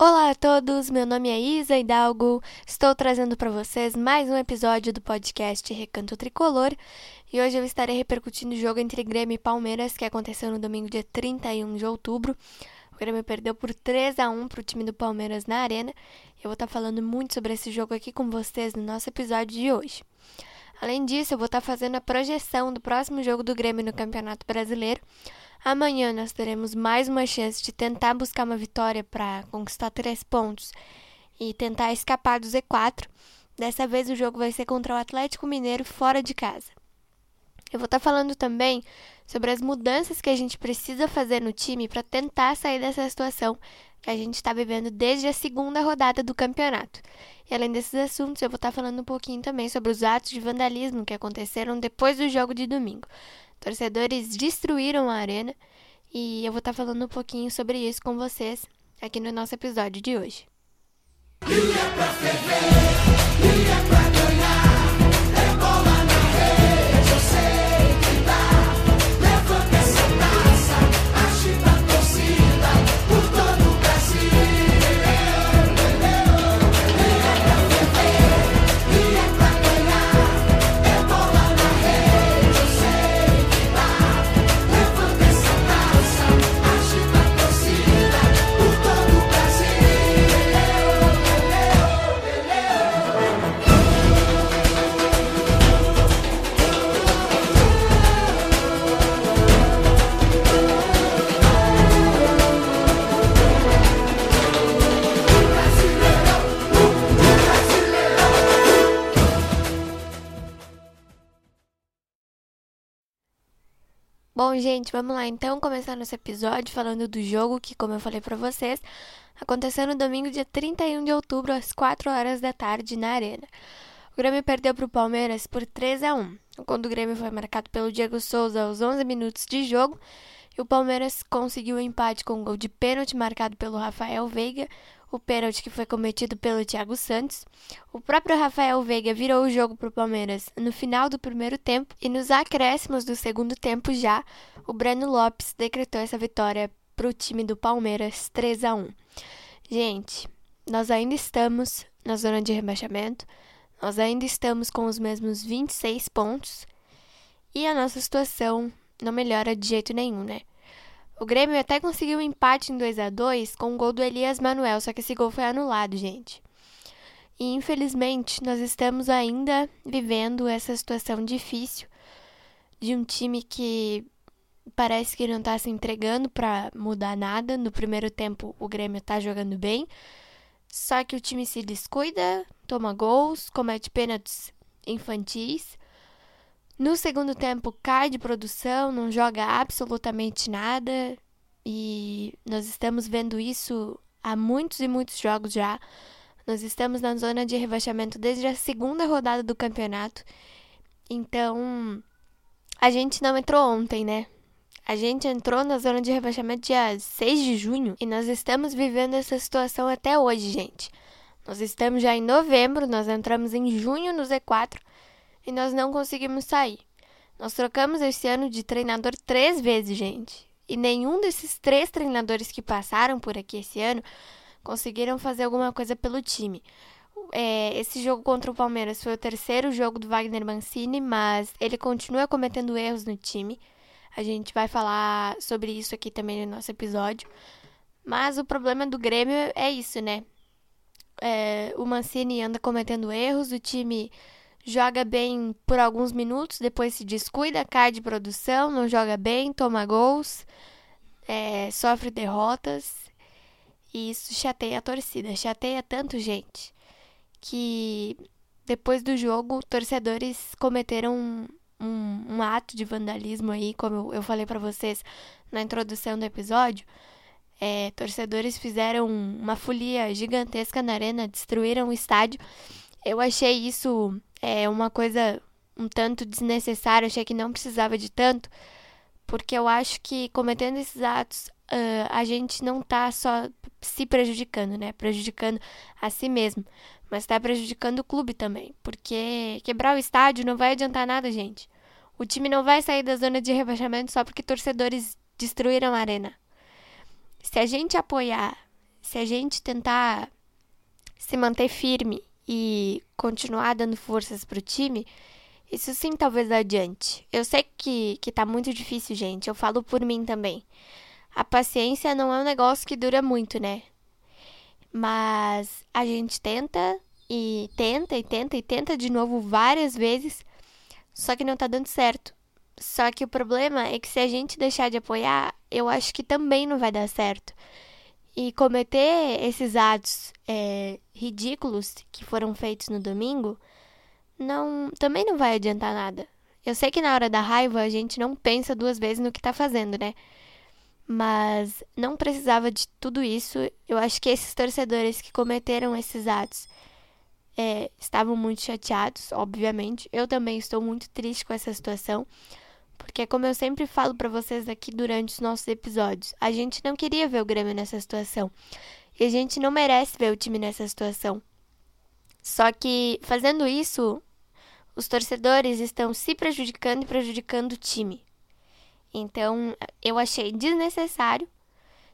Olá a todos, meu nome é Isa Hidalgo, estou trazendo para vocês mais um episódio do podcast Recanto Tricolor e hoje eu estarei repercutindo o jogo entre Grêmio e Palmeiras que aconteceu no domingo dia 31 de outubro. O Grêmio perdeu por 3 a 1 para o time do Palmeiras na Arena. Eu vou estar falando muito sobre esse jogo aqui com vocês no nosso episódio de hoje. Além disso, eu vou estar fazendo a projeção do próximo jogo do Grêmio no Campeonato Brasileiro Amanhã nós teremos mais uma chance de tentar buscar uma vitória para conquistar três pontos e tentar escapar do Z4. Dessa vez o jogo vai ser contra o Atlético Mineiro fora de casa. Eu vou estar tá falando também sobre as mudanças que a gente precisa fazer no time para tentar sair dessa situação que a gente está vivendo desde a segunda rodada do campeonato. E além desses assuntos, eu vou estar tá falando um pouquinho também sobre os atos de vandalismo que aconteceram depois do jogo de domingo. Torcedores destruíram a arena e eu vou estar falando um pouquinho sobre isso com vocês aqui no nosso episódio de hoje. Bom, gente, vamos lá então começar nosso episódio falando do jogo que, como eu falei para vocês, aconteceu no domingo, dia 31 de outubro, às 4 horas da tarde, na Arena. O Grêmio perdeu para o Palmeiras por 3 a 1. O gol do Grêmio foi marcado pelo Diego Souza aos 11 minutos de jogo e o Palmeiras conseguiu o um empate com um gol de pênalti marcado pelo Rafael Veiga, o pênalti que foi cometido pelo Thiago Santos. O próprio Rafael Veiga virou o jogo para o Palmeiras no final do primeiro tempo e nos acréscimos do segundo tempo já, o Breno Lopes decretou essa vitória para o time do Palmeiras 3 a 1. Gente, nós ainda estamos na zona de rebaixamento, nós ainda estamos com os mesmos 26 pontos e a nossa situação não melhora de jeito nenhum, né? O Grêmio até conseguiu um empate em 2 a 2 com o gol do Elias Manuel, só que esse gol foi anulado, gente. E infelizmente, nós estamos ainda vivendo essa situação difícil de um time que parece que não está se entregando para mudar nada. No primeiro tempo, o Grêmio está jogando bem, só que o time se descuida, toma gols, comete pênaltis infantis no segundo tempo, cai de produção, não joga absolutamente nada. E nós estamos vendo isso há muitos e muitos jogos já. Nós estamos na zona de rebaixamento desde a segunda rodada do campeonato. Então, a gente não entrou ontem, né? A gente entrou na zona de rebaixamento dia 6 de junho e nós estamos vivendo essa situação até hoje, gente. Nós estamos já em novembro, nós entramos em junho no Z4 e nós não conseguimos sair. Nós trocamos esse ano de treinador três vezes, gente. E nenhum desses três treinadores que passaram por aqui esse ano conseguiram fazer alguma coisa pelo time. É, esse jogo contra o Palmeiras foi o terceiro jogo do Wagner Mancini, mas ele continua cometendo erros no time. A gente vai falar sobre isso aqui também no nosso episódio. Mas o problema do Grêmio é isso, né? É, o Mancini anda cometendo erros, o time joga bem por alguns minutos, depois se descuida, cai de produção, não joga bem, toma gols, é, sofre derrotas. E isso chateia a torcida, chateia tanto gente que depois do jogo torcedores cometeram um, um, um ato de vandalismo aí, como eu falei para vocês na introdução do episódio. É, torcedores fizeram uma folia gigantesca na arena, destruíram o estádio. Eu achei isso é uma coisa um tanto desnecessária, achei que não precisava de tanto, porque eu acho que cometendo esses atos uh, a gente não tá só se prejudicando, né? Prejudicando a si mesmo, mas tá prejudicando o clube também, porque quebrar o estádio não vai adiantar nada, gente. O time não vai sair da zona de rebaixamento só porque torcedores destruíram a arena. Se a gente apoiar, se a gente tentar se manter firme e continuar dando forças pro time, isso sim talvez adiante. Eu sei que, que tá muito difícil, gente. Eu falo por mim também. A paciência não é um negócio que dura muito, né? Mas a gente tenta e tenta e tenta e tenta de novo várias vezes, só que não tá dando certo. Só que o problema é que se a gente deixar de apoiar, eu acho que também não vai dar certo. E cometer esses atos é, ridículos que foram feitos no domingo, não, também não vai adiantar nada. Eu sei que na hora da raiva a gente não pensa duas vezes no que tá fazendo, né? Mas não precisava de tudo isso. Eu acho que esses torcedores que cometeram esses atos é, estavam muito chateados, obviamente. Eu também estou muito triste com essa situação. Porque, como eu sempre falo para vocês aqui durante os nossos episódios, a gente não queria ver o Grêmio nessa situação. E a gente não merece ver o time nessa situação. Só que, fazendo isso, os torcedores estão se prejudicando e prejudicando o time. Então, eu achei desnecessário.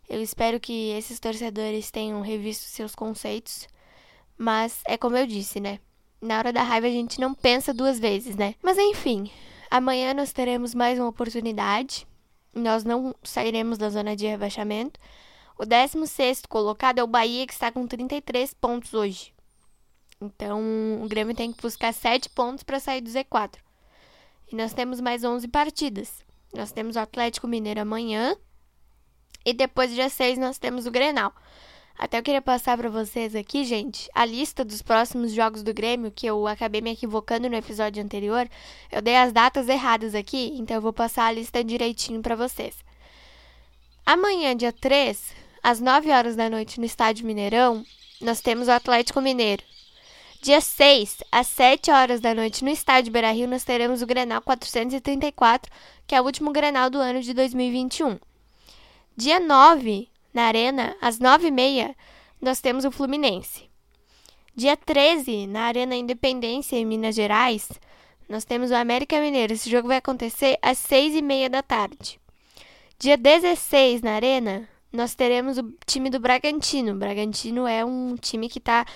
Eu espero que esses torcedores tenham revisto seus conceitos. Mas é como eu disse, né? Na hora da raiva a gente não pensa duas vezes, né? Mas enfim, amanhã nós teremos mais uma oportunidade. Nós não sairemos da zona de rebaixamento. O 16 colocado é o Bahia, que está com 33 pontos hoje. Então, o Grêmio tem que buscar 7 pontos para sair do Z4. E nós temos mais 11 partidas. Nós temos o Atlético Mineiro amanhã. E depois, dia 6, nós temos o Grenal. Até eu queria passar para vocês aqui, gente, a lista dos próximos jogos do Grêmio, que eu acabei me equivocando no episódio anterior. Eu dei as datas erradas aqui, então eu vou passar a lista direitinho para vocês. Amanhã, dia 3, às 9 horas da noite, no Estádio Mineirão, nós temos o Atlético Mineiro. Dia 6, às 7 horas da noite, no Estádio Beira-Rio, nós teremos o Grenal 434, que é o último Grenal do ano de 2021. Dia 9, na Arena, às 9h30, nós temos o Fluminense. Dia 13, na Arena Independência, em Minas Gerais, nós temos o América Mineiro. Esse jogo vai acontecer às 6h30 da tarde. Dia 16, na Arena, nós teremos o time do Bragantino. O Bragantino é um time que está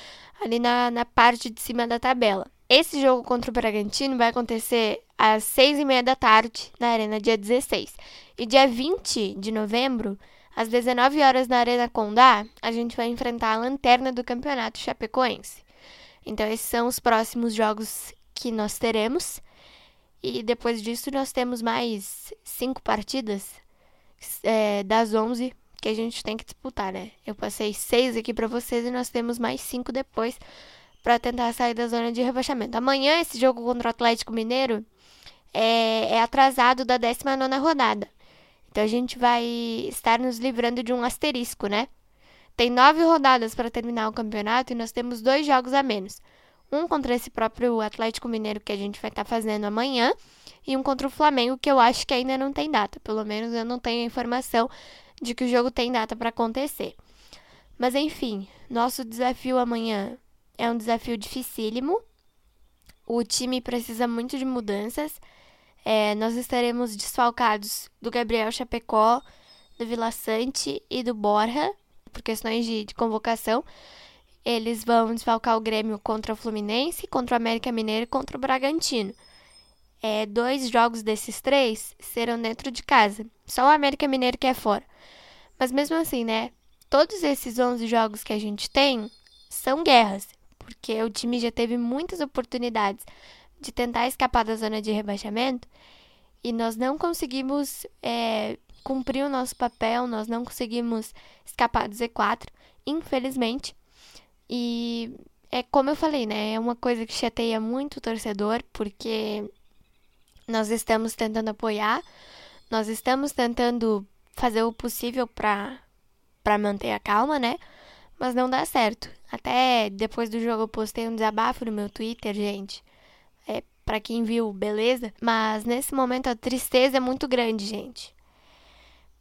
ali na, na parte de cima da tabela. Esse jogo contra o Bragantino vai acontecer às 6h30 da tarde, na Arena, dia 16. E dia 20 de novembro, às 19 horas na Arena Condá, a gente vai enfrentar a lanterna do campeonato chapecoense. Então, esses são os próximos jogos que nós teremos. E depois disso, nós temos mais cinco partidas é, das 11 que a gente tem que disputar, né? Eu passei seis aqui para vocês e nós temos mais cinco depois para tentar sair da zona de rebaixamento. Amanhã, esse jogo contra o Atlético Mineiro é, é atrasado da 19 rodada. Então a gente vai estar nos livrando de um asterisco, né? Tem nove rodadas para terminar o campeonato e nós temos dois jogos a menos. Um contra esse próprio Atlético Mineiro que a gente vai estar tá fazendo amanhã e um contra o Flamengo que eu acho que ainda não tem data. Pelo menos eu não tenho informação de que o jogo tem data para acontecer. Mas enfim, nosso desafio amanhã é um desafio dificílimo. O time precisa muito de mudanças. É, nós estaremos desfalcados do Gabriel Chapecó, do Vila Sante e do Borja, por questões de, de convocação. Eles vão desfalcar o Grêmio contra o Fluminense, contra o América Mineiro e contra o Bragantino. É, dois jogos desses três serão dentro de casa. Só o América Mineiro que é fora. Mas mesmo assim, né? Todos esses 11 jogos que a gente tem são guerras, porque o time já teve muitas oportunidades de tentar escapar da zona de rebaixamento e nós não conseguimos é, cumprir o nosso papel, nós não conseguimos escapar do Z4, infelizmente. E é como eu falei, né? É uma coisa que chateia muito o torcedor, porque nós estamos tentando apoiar, nós estamos tentando fazer o possível para para manter a calma, né? Mas não dá certo. Até depois do jogo eu postei um desabafo no meu Twitter, gente para quem viu, beleza? Mas nesse momento a tristeza é muito grande, gente.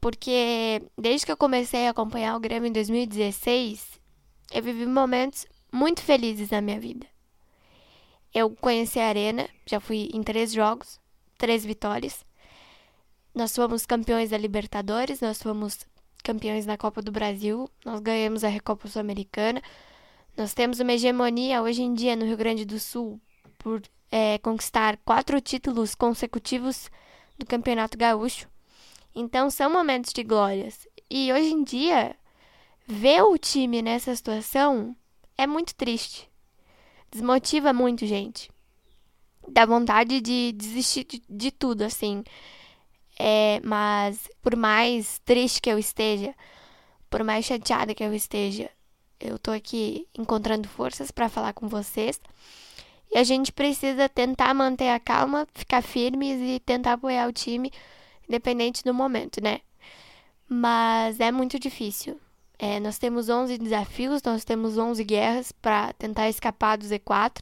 Porque desde que eu comecei a acompanhar o Grêmio em 2016, eu vivi momentos muito felizes na minha vida. Eu conheci a Arena, já fui em três jogos, três vitórias. Nós fomos campeões da Libertadores, nós fomos campeões na Copa do Brasil, nós ganhamos a Recopa Sul-Americana. Nós temos uma hegemonia hoje em dia no Rio Grande do Sul por é, conquistar quatro títulos consecutivos do Campeonato Gaúcho. Então são momentos de glórias. E hoje em dia, ver o time nessa situação é muito triste. Desmotiva muito, gente. Dá vontade de desistir de, de tudo, assim. É, mas por mais triste que eu esteja, por mais chateada que eu esteja, eu tô aqui encontrando forças para falar com vocês. E a gente precisa tentar manter a calma, ficar firmes e tentar apoiar o time, independente do momento, né? Mas é muito difícil. É, nós temos 11 desafios, nós temos 11 guerras para tentar escapar do Z4.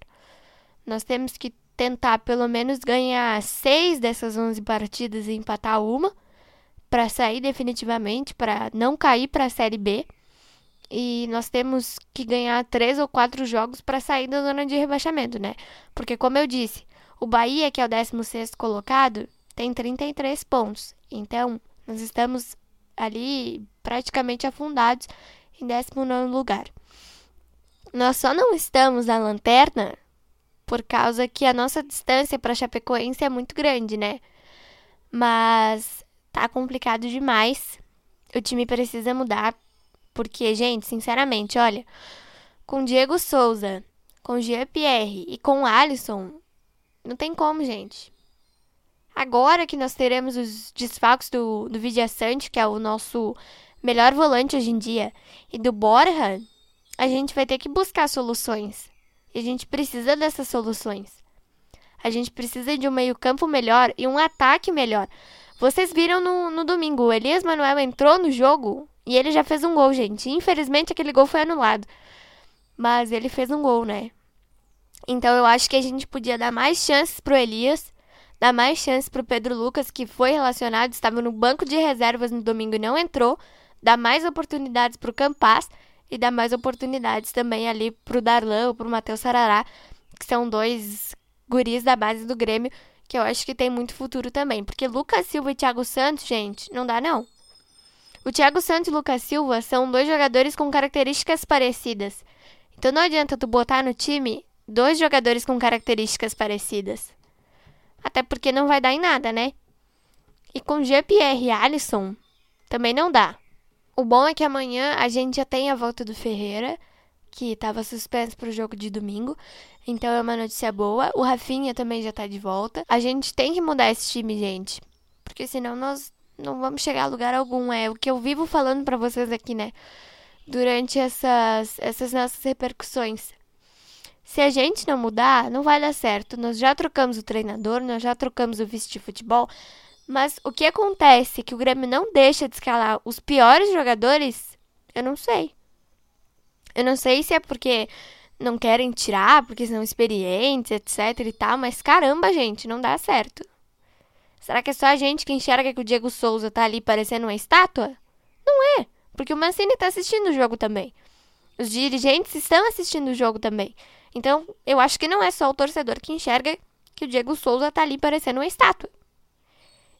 Nós temos que tentar pelo menos ganhar seis dessas 11 partidas e empatar uma para sair definitivamente, para não cair para a Série B. E nós temos que ganhar três ou quatro jogos para sair da zona de rebaixamento, né? Porque, como eu disse, o Bahia, que é o 16 colocado, tem 33 pontos. Então, nós estamos ali praticamente afundados em 19 lugar. Nós só não estamos na lanterna por causa que a nossa distância para Chapecoense é muito grande, né? Mas tá complicado demais. O time precisa mudar, porque, gente, sinceramente, olha, com Diego Souza, com Jean Pierre e com Alisson, não tem como, gente. Agora que nós teremos os desfalques do, do Vidia Sante, que é o nosso melhor volante hoje em dia, e do Borja, a gente vai ter que buscar soluções. E a gente precisa dessas soluções. A gente precisa de um meio-campo melhor e um ataque melhor. Vocês viram no, no domingo, o Elias Manuel entrou no jogo e ele já fez um gol, gente. Infelizmente, aquele gol foi anulado. Mas ele fez um gol, né? Então eu acho que a gente podia dar mais chances pro Elias, dar mais chances pro Pedro Lucas, que foi relacionado, estava no banco de reservas no domingo e não entrou, dar mais oportunidades pro Campas e dar mais oportunidades também ali pro Darlan ou pro Matheus Sarará, que são dois guris da base do Grêmio, que eu acho que tem muito futuro também. Porque Lucas Silva e Thiago Santos, gente, não dá não. O Thiago Santos e Lucas Silva são dois jogadores com características parecidas. Então não adianta tu botar no time dois jogadores com características parecidas. Até porque não vai dar em nada, né? E com GPR e Alisson também não dá. O bom é que amanhã a gente já tem a volta do Ferreira, que estava suspenso para o jogo de domingo. Então é uma notícia boa. O Rafinha também já está de volta. A gente tem que mudar esse time, gente. Porque senão nós não vamos chegar a lugar algum. É o que eu vivo falando para vocês aqui, né? Durante essas, essas nossas repercussões. Se a gente não mudar, não vai dar certo. Nós já trocamos o treinador, nós já trocamos o vice de futebol. Mas o que acontece que o Grêmio não deixa de escalar os piores jogadores, eu não sei. Eu não sei se é porque não querem tirar, porque são experientes, etc e tal, mas caramba, gente, não dá certo. Será que é só a gente que enxerga que o Diego Souza tá ali parecendo uma estátua? Não é, porque o Mancini tá assistindo o jogo também. Os dirigentes estão assistindo o jogo também. Então, eu acho que não é só o torcedor que enxerga que o Diego Souza tá ali parecendo uma estátua.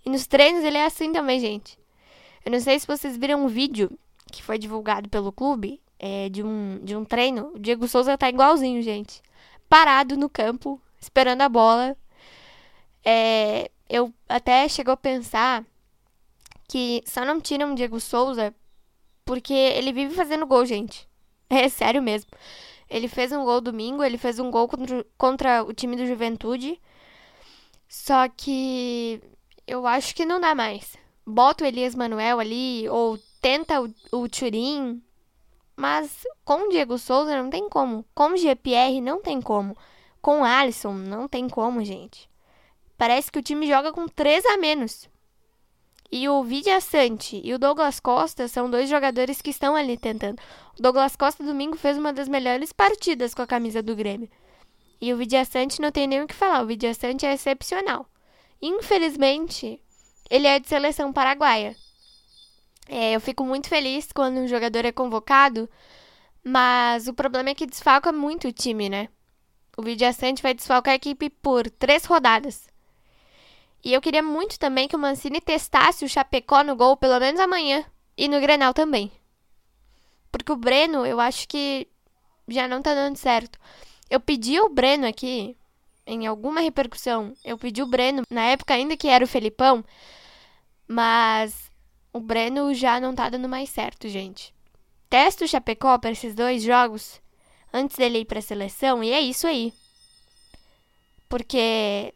E nos treinos ele é assim também, gente. Eu não sei se vocês viram um vídeo que foi divulgado pelo clube é, de, um, de um treino. O Diego Souza tá igualzinho, gente. Parado no campo, esperando a bola. É, eu até chegou a pensar que só não tiram o Diego Souza porque ele vive fazendo gol, gente. É sério mesmo. Ele fez um gol domingo, ele fez um gol contra, contra o time do Juventude. Só que eu acho que não dá mais. Bota o Elias Manuel ali, ou tenta o, o Turim. Mas com o Diego Souza não tem como. Com o GPR não tem como. Com o Alisson não tem como, gente. Parece que o time joga com três a menos. E o Vidia Sante e o Douglas Costa são dois jogadores que estão ali tentando. O Douglas Costa domingo fez uma das melhores partidas com a camisa do Grêmio. E o Vidia Sante não tem nem o que falar. O Vidia Sante é excepcional. Infelizmente, ele é de seleção paraguaia. É, eu fico muito feliz quando um jogador é convocado, mas o problema é que desfalca muito o time, né? O Vidiaçante vai desfalcar a equipe por três rodadas. E eu queria muito também que o Mancini testasse o Chapecó no gol, pelo menos amanhã. e no Grenal também. Porque o Breno, eu acho que já não tá dando certo. Eu pedi o Breno aqui, em alguma repercussão, eu pedi o Breno, na época ainda que era o Felipão, mas o Breno já não tá dando mais certo, gente. Testa o Chapecó para esses dois jogos antes dele ir para seleção e é isso aí. Porque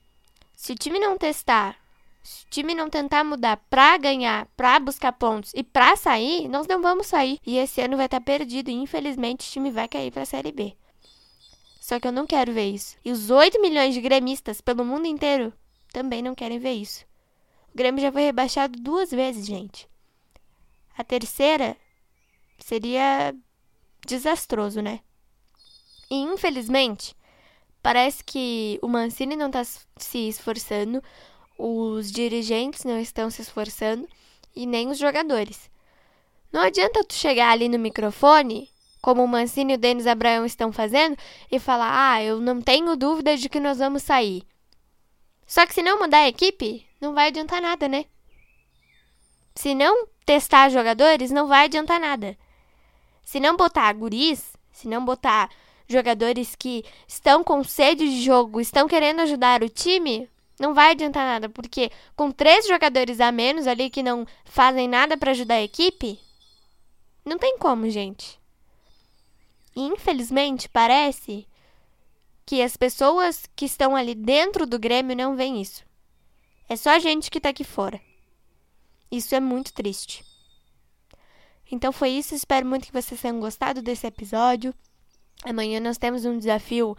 se o time não testar, se o time não tentar mudar pra ganhar, pra buscar pontos e pra sair, nós não vamos sair. E esse ano vai estar perdido e infelizmente o time vai cair pra Série B. Só que eu não quero ver isso. E os 8 milhões de gremistas pelo mundo inteiro também não querem ver isso. O Grêmio já foi rebaixado duas vezes, gente. A terceira seria desastroso, né? E infelizmente, parece que o Mancini não está se esforçando, os dirigentes não estão se esforçando e nem os jogadores. Não adianta tu chegar ali no microfone, como o Mancini e o Denis Abraão estão fazendo, e falar: "Ah, eu não tenho dúvida de que nós vamos sair". Só que se não mudar a equipe, não vai adiantar nada, né? Se não testar jogadores, não vai adiantar nada. Se não botar guris, se não botar jogadores que estão com sede de jogo, estão querendo ajudar o time, não vai adiantar nada, porque com três jogadores a menos ali que não fazem nada para ajudar a equipe, não tem como, gente. E, infelizmente, parece que as pessoas que estão ali dentro do Grêmio não veem isso. É só a gente que tá aqui fora. Isso é muito triste. Então foi isso, espero muito que vocês tenham gostado desse episódio. Amanhã nós temos um desafio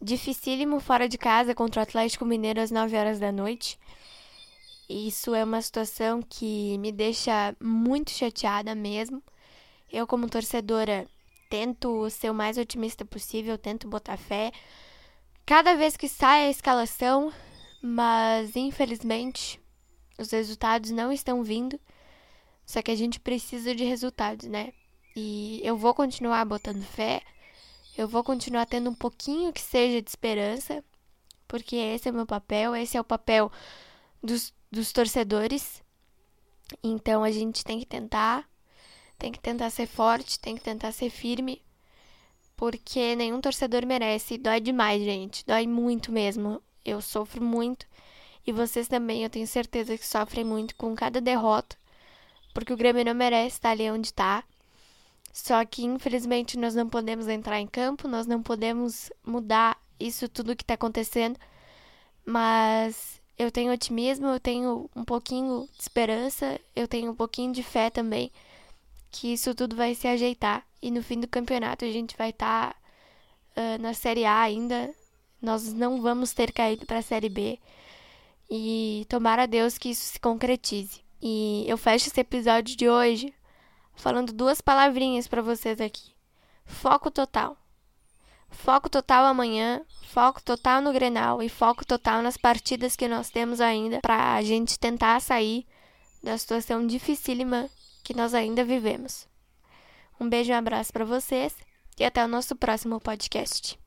dificílimo fora de casa contra o Atlético Mineiro às 9 horas da noite. Isso é uma situação que me deixa muito chateada mesmo. Eu, como torcedora, tento ser o mais otimista possível, tento botar fé. Cada vez que sai a escalação, mas infelizmente os resultados não estão vindo. Só que a gente precisa de resultados, né? E eu vou continuar botando fé. Eu vou continuar tendo um pouquinho que seja de esperança, porque esse é o meu papel, esse é o papel dos, dos torcedores. Então a gente tem que tentar, tem que tentar ser forte, tem que tentar ser firme, porque nenhum torcedor merece. Dói demais, gente, dói muito mesmo. Eu sofro muito e vocês também, eu tenho certeza que sofrem muito com cada derrota, porque o Grêmio não merece estar ali onde está. Só que, infelizmente, nós não podemos entrar em campo, nós não podemos mudar isso tudo que está acontecendo. Mas eu tenho otimismo, eu tenho um pouquinho de esperança, eu tenho um pouquinho de fé também que isso tudo vai se ajeitar e no fim do campeonato a gente vai estar tá, uh, na Série A ainda. Nós não vamos ter caído para a Série B e tomara a Deus que isso se concretize. E eu fecho esse episódio de hoje falando duas palavrinhas para vocês aqui. Foco total. Foco total amanhã, foco total no Grenal e foco total nas partidas que nós temos ainda para a gente tentar sair da situação dificílima que nós ainda vivemos. Um beijo e um abraço para vocês e até o nosso próximo podcast.